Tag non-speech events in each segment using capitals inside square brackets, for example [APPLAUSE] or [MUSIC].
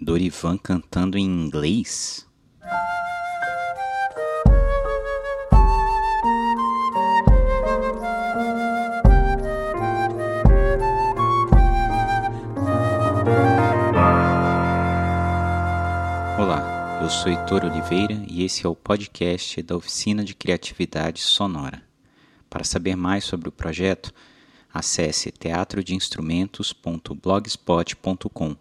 Dorivan cantando em inglês? Olá, eu sou Heitor Oliveira e esse é o podcast da Oficina de Criatividade Sonora. Para saber mais sobre o projeto, acesse teatrodeinstrumentos.blogspot.com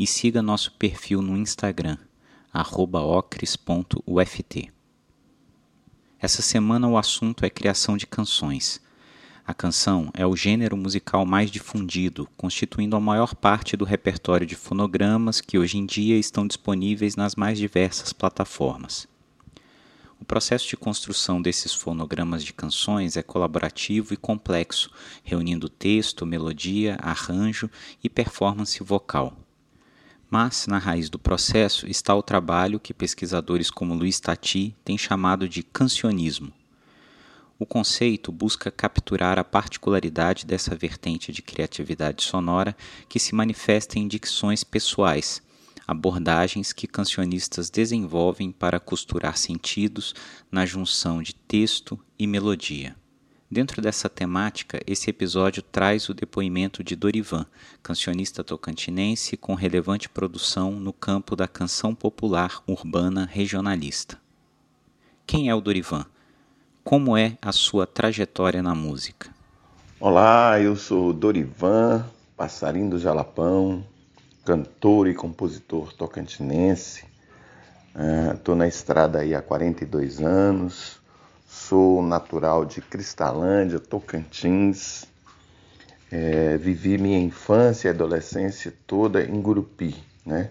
e siga nosso perfil no Instagram, ocres.uft. Essa semana o assunto é criação de canções. A canção é o gênero musical mais difundido, constituindo a maior parte do repertório de fonogramas que hoje em dia estão disponíveis nas mais diversas plataformas. O processo de construção desses fonogramas de canções é colaborativo e complexo, reunindo texto, melodia, arranjo e performance vocal. Mas, na raiz do processo, está o trabalho que pesquisadores como Luiz Tati têm chamado de cancionismo. O conceito busca capturar a particularidade dessa vertente de criatividade sonora que se manifesta em dicções pessoais, abordagens que cancionistas desenvolvem para costurar sentidos na junção de texto e melodia. Dentro dessa temática, esse episódio traz o depoimento de Dorivan, cancionista tocantinense com relevante produção no campo da canção popular urbana regionalista. Quem é o Dorivan? Como é a sua trajetória na música? Olá, eu sou Dorivan, passarinho do Jalapão, cantor e compositor tocantinense. Estou uh, na estrada aí há 42 anos Sou natural de Cristalândia, Tocantins. É, vivi minha infância e adolescência toda em Gurupi, né?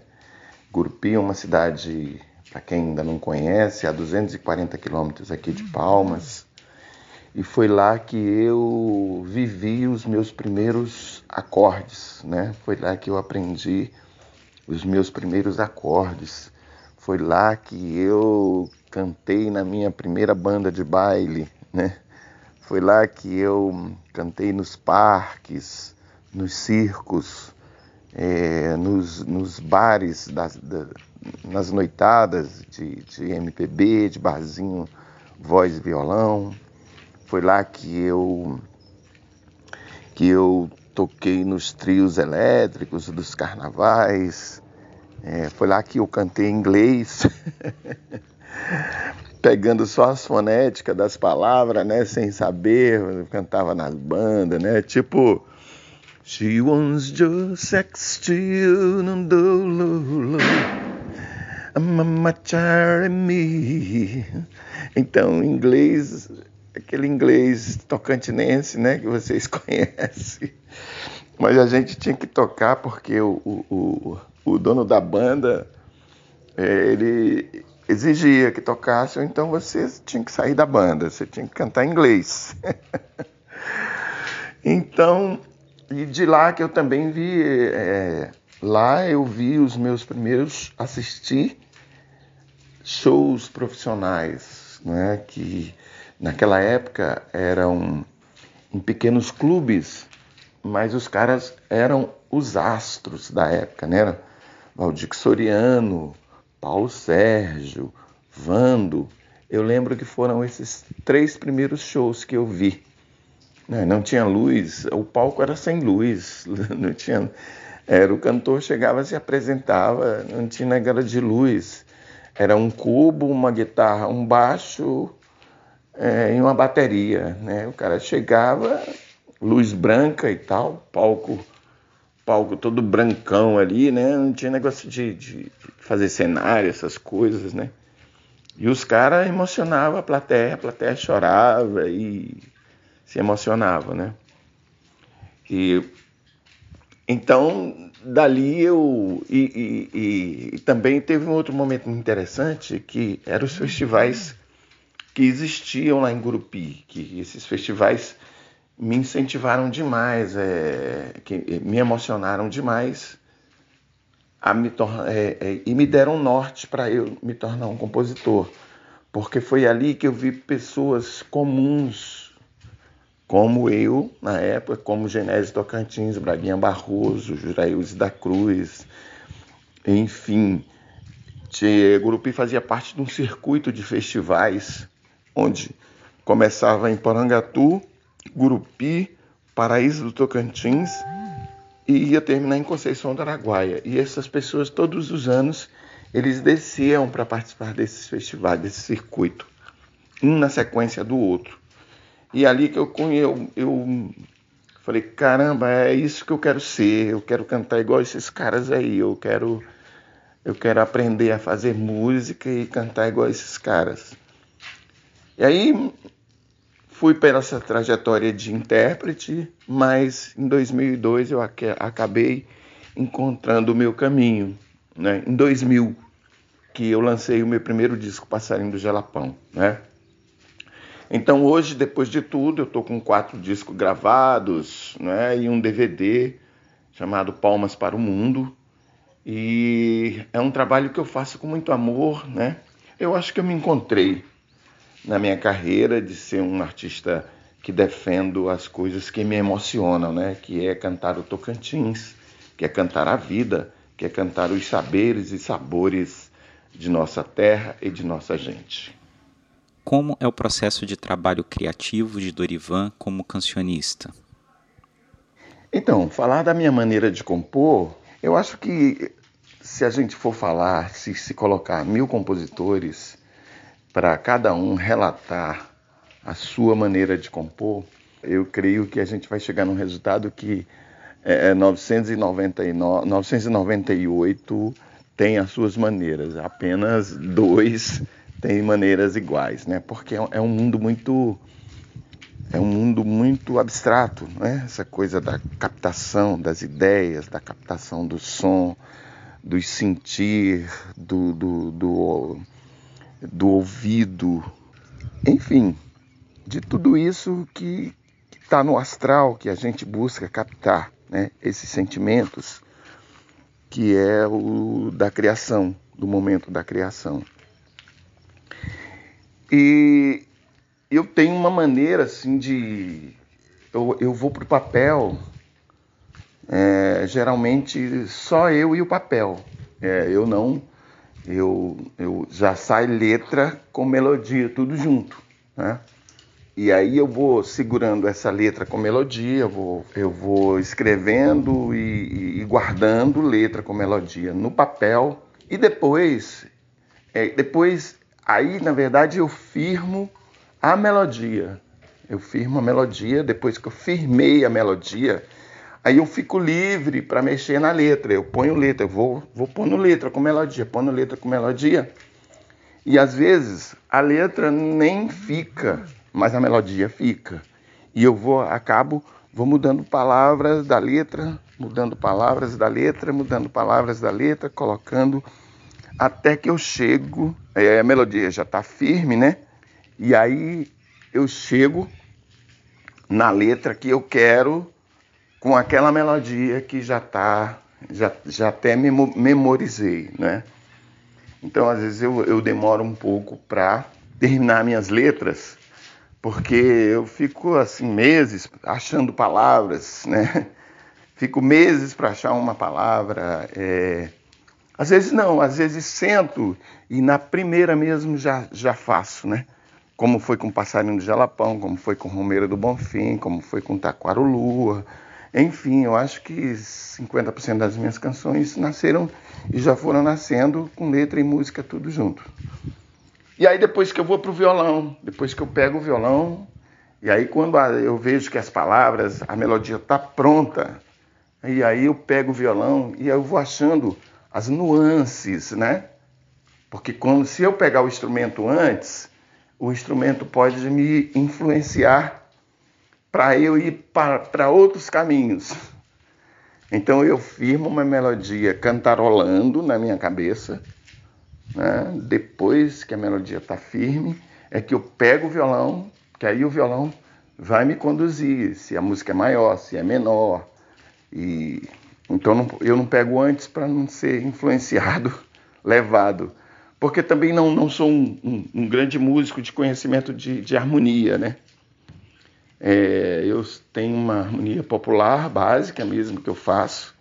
Gurupi é uma cidade, para quem ainda não conhece, a 240 quilômetros aqui de Palmas. E foi lá que eu vivi os meus primeiros acordes, né? Foi lá que eu aprendi os meus primeiros acordes. Foi lá que eu cantei na minha primeira banda de baile, né? Foi lá que eu cantei nos parques, nos circos, é, nos, nos, bares, das, da, nas noitadas de, de MPB, de barzinho, voz e violão. Foi lá que eu que eu toquei nos trios elétricos dos carnavais. É, foi lá que eu cantei inglês. [LAUGHS] pegando só as fonéticas das palavras, né, sem saber, cantava nas bandas, né, tipo She wants just sex to you, no do, me. Então, inglês, aquele inglês tocantinense, né, que vocês [LAUGHS] conhecem. Mas a gente tinha que tocar porque o, o, o, dono da banda, é, ele, exigia que tocasse, ou então você tinha que sair da banda, você tinha que cantar em inglês. [LAUGHS] então, e de lá que eu também vi, é, lá eu vi os meus primeiros assistir shows profissionais, né, que naquela época eram em pequenos clubes, mas os caras eram os astros da época, né? Valdir Soriano, Paulo Sérgio, Vando. Eu lembro que foram esses três primeiros shows que eu vi. Não, não tinha luz, o palco era sem luz, [LAUGHS] não tinha. Era o cantor chegava, se apresentava, não tinha negócio de luz. Era um cubo, uma guitarra, um baixo é, e uma bateria, né? O cara chegava, luz branca e tal, palco palco todo brancão ali, né? Não tinha negócio de, de fazer cenário, essas coisas, né? E os caras emocionavam a plateia, a plateia chorava e se emocionava, né? E então dali eu e, e, e, também teve um outro momento interessante que eram os festivais que existiam lá em Gurupi, que esses festivais me incentivaram demais, é, que me emocionaram demais me é, é, e me deram norte para eu me tornar um compositor, porque foi ali que eu vi pessoas comuns, como eu na época, como Genésio Tocantins, Braguinha Barroso, Jurailze da Cruz, enfim, Gurupi fazia parte de um circuito de festivais onde começava em Porangatu, Gurupi, Paraíso do Tocantins e ia terminar em Conceição do Araguaia. E essas pessoas, todos os anos, eles desciam para participar desses festivais, desse circuito, um na sequência do outro. E ali que eu, eu, eu falei, caramba, é isso que eu quero ser, eu quero cantar igual esses caras aí, eu quero eu quero aprender a fazer música e cantar igual esses caras. E aí fui para essa trajetória de intérprete, mas em 2002 eu acabei encontrando o meu caminho, né? Em 2000 que eu lancei o meu primeiro disco Passarinho do Jalapão, né? Então hoje, depois de tudo, eu estou com quatro discos gravados, né? E um DVD chamado Palmas para o Mundo, e é um trabalho que eu faço com muito amor, né? Eu acho que eu me encontrei na minha carreira de ser um artista que defendo as coisas que me emocionam, né? Que é cantar o Tocantins, que é cantar a vida, que é cantar os saberes e sabores de nossa terra e de nossa gente. Como é o processo de trabalho criativo de Dorivan como cancionista? Então, falar da minha maneira de compor, eu acho que se a gente for falar, se, se colocar mil compositores para cada um relatar a sua maneira de compor, eu creio que a gente vai chegar num resultado que é, 999, 998 tem as suas maneiras, apenas dois têm maneiras iguais, né? Porque é, é um mundo muito é um mundo muito abstrato, né? Essa coisa da captação das ideias, da captação do som, do sentir, do, do, do, do ouvido, enfim, de tudo isso que está no astral, que a gente busca captar, né? esses sentimentos, que é o da criação, do momento da criação. E eu tenho uma maneira assim de. Eu, eu vou para o papel é, geralmente só eu e o papel. É, eu não, eu, eu já sai letra com melodia, tudo junto, né? E aí eu vou segurando essa letra com melodia, eu vou, eu vou escrevendo e, e guardando letra com melodia no papel e depois, é, depois aí na verdade eu firmo a melodia. Eu firmo a melodia, depois que eu firmei a melodia, Aí eu fico livre para mexer na letra. Eu ponho letra, eu vou, vou pondo letra com melodia, pondo letra com melodia. E às vezes a letra nem fica, mas a melodia fica. E eu vou, acabo, vou mudando palavras da letra, mudando palavras da letra, mudando palavras da letra, colocando até que eu chego, a melodia já está firme, né? E aí eu chego na letra que eu quero com aquela melodia que já tá, já, já até memorizei, né? Então, às vezes, eu, eu demoro um pouco para terminar minhas letras, porque eu fico, assim, meses achando palavras, né? [LAUGHS] Fico meses para achar uma palavra. É... Às vezes não, às vezes sento e na primeira mesmo já, já faço, né? Como foi com Passarinho do Jalapão, como foi com Romeiro do Bonfim, como foi com Taquaro Lua, enfim, eu acho que 50% das minhas canções nasceram e já foram nascendo com letra e música tudo junto. E aí depois que eu vou pro violão, depois que eu pego o violão, e aí quando eu vejo que as palavras, a melodia está pronta, e aí eu pego o violão e eu vou achando as nuances, né? Porque quando se eu pegar o instrumento antes, o instrumento pode me influenciar para eu ir para outros caminhos. Então eu firmo uma melodia cantarolando na minha cabeça. Né? Depois que a melodia está firme, é que eu pego o violão, que aí o violão vai me conduzir, se a música é maior, se é menor. E então não, eu não pego antes para não ser influenciado, [LAUGHS] levado. Porque também não, não sou um, um, um grande músico de conhecimento de, de harmonia, né? É, eu tenho uma harmonia popular básica mesmo que eu faço.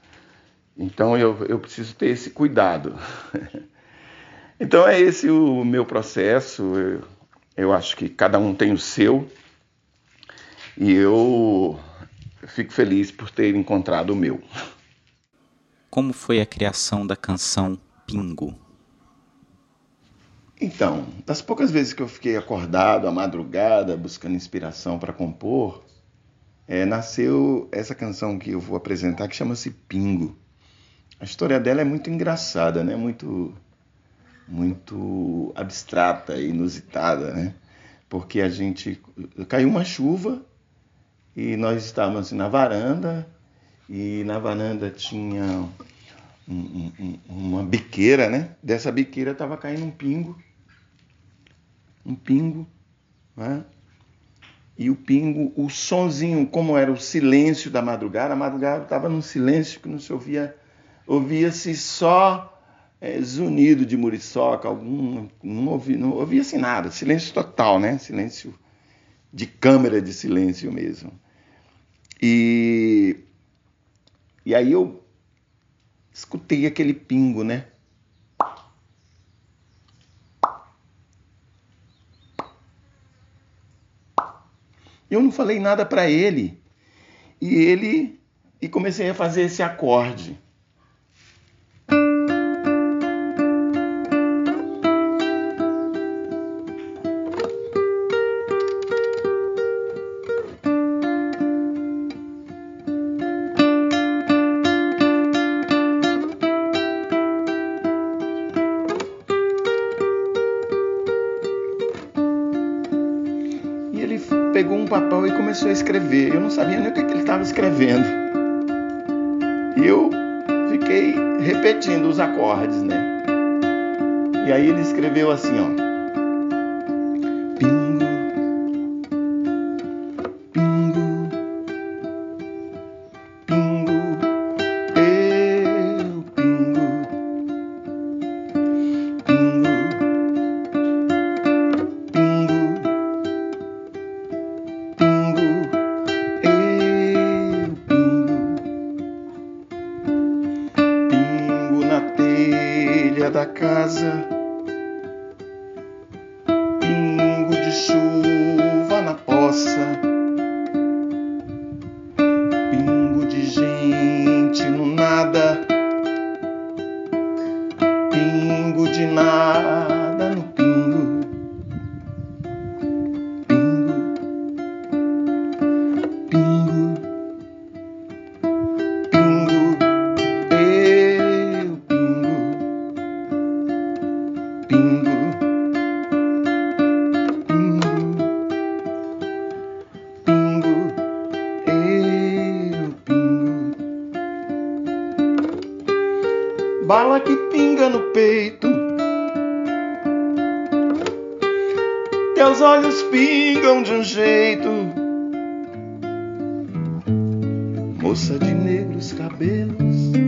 Então eu, eu preciso ter esse cuidado. [LAUGHS] então é esse o meu processo. Eu, eu acho que cada um tem o seu. E eu fico feliz por ter encontrado o meu. Como foi a criação da canção Pingo? Então, das poucas vezes que eu fiquei acordado à madrugada buscando inspiração para compor, é, nasceu essa canção que eu vou apresentar que chama-se Pingo. A história dela é muito engraçada, né? Muito muito abstrata e inusitada, né? Porque a gente caiu uma chuva e nós estávamos na varanda e na varanda tinha um, um, uma biqueira, né? Dessa biqueira estava caindo um pingo, um pingo, né? E o pingo, o sonzinho, como era o silêncio da madrugada, a madrugada estava num silêncio que não se ouvia, ouvia-se só é, zunido de muriçoca, algum, não ouvia, não ouvia-se nada, silêncio total, né? Silêncio de câmera de silêncio mesmo. E, e aí eu escutei aquele pingo, né? Eu não falei nada para ele. E ele e comecei a fazer esse acorde. Papel e começou a escrever. Eu não sabia nem o que, ele estava escrevendo. E eu fiquei repetindo os acordes, né? E aí ele escreveu assim, ó. Que pinga no peito. Teus olhos pingam de um jeito, moça de negros cabelos.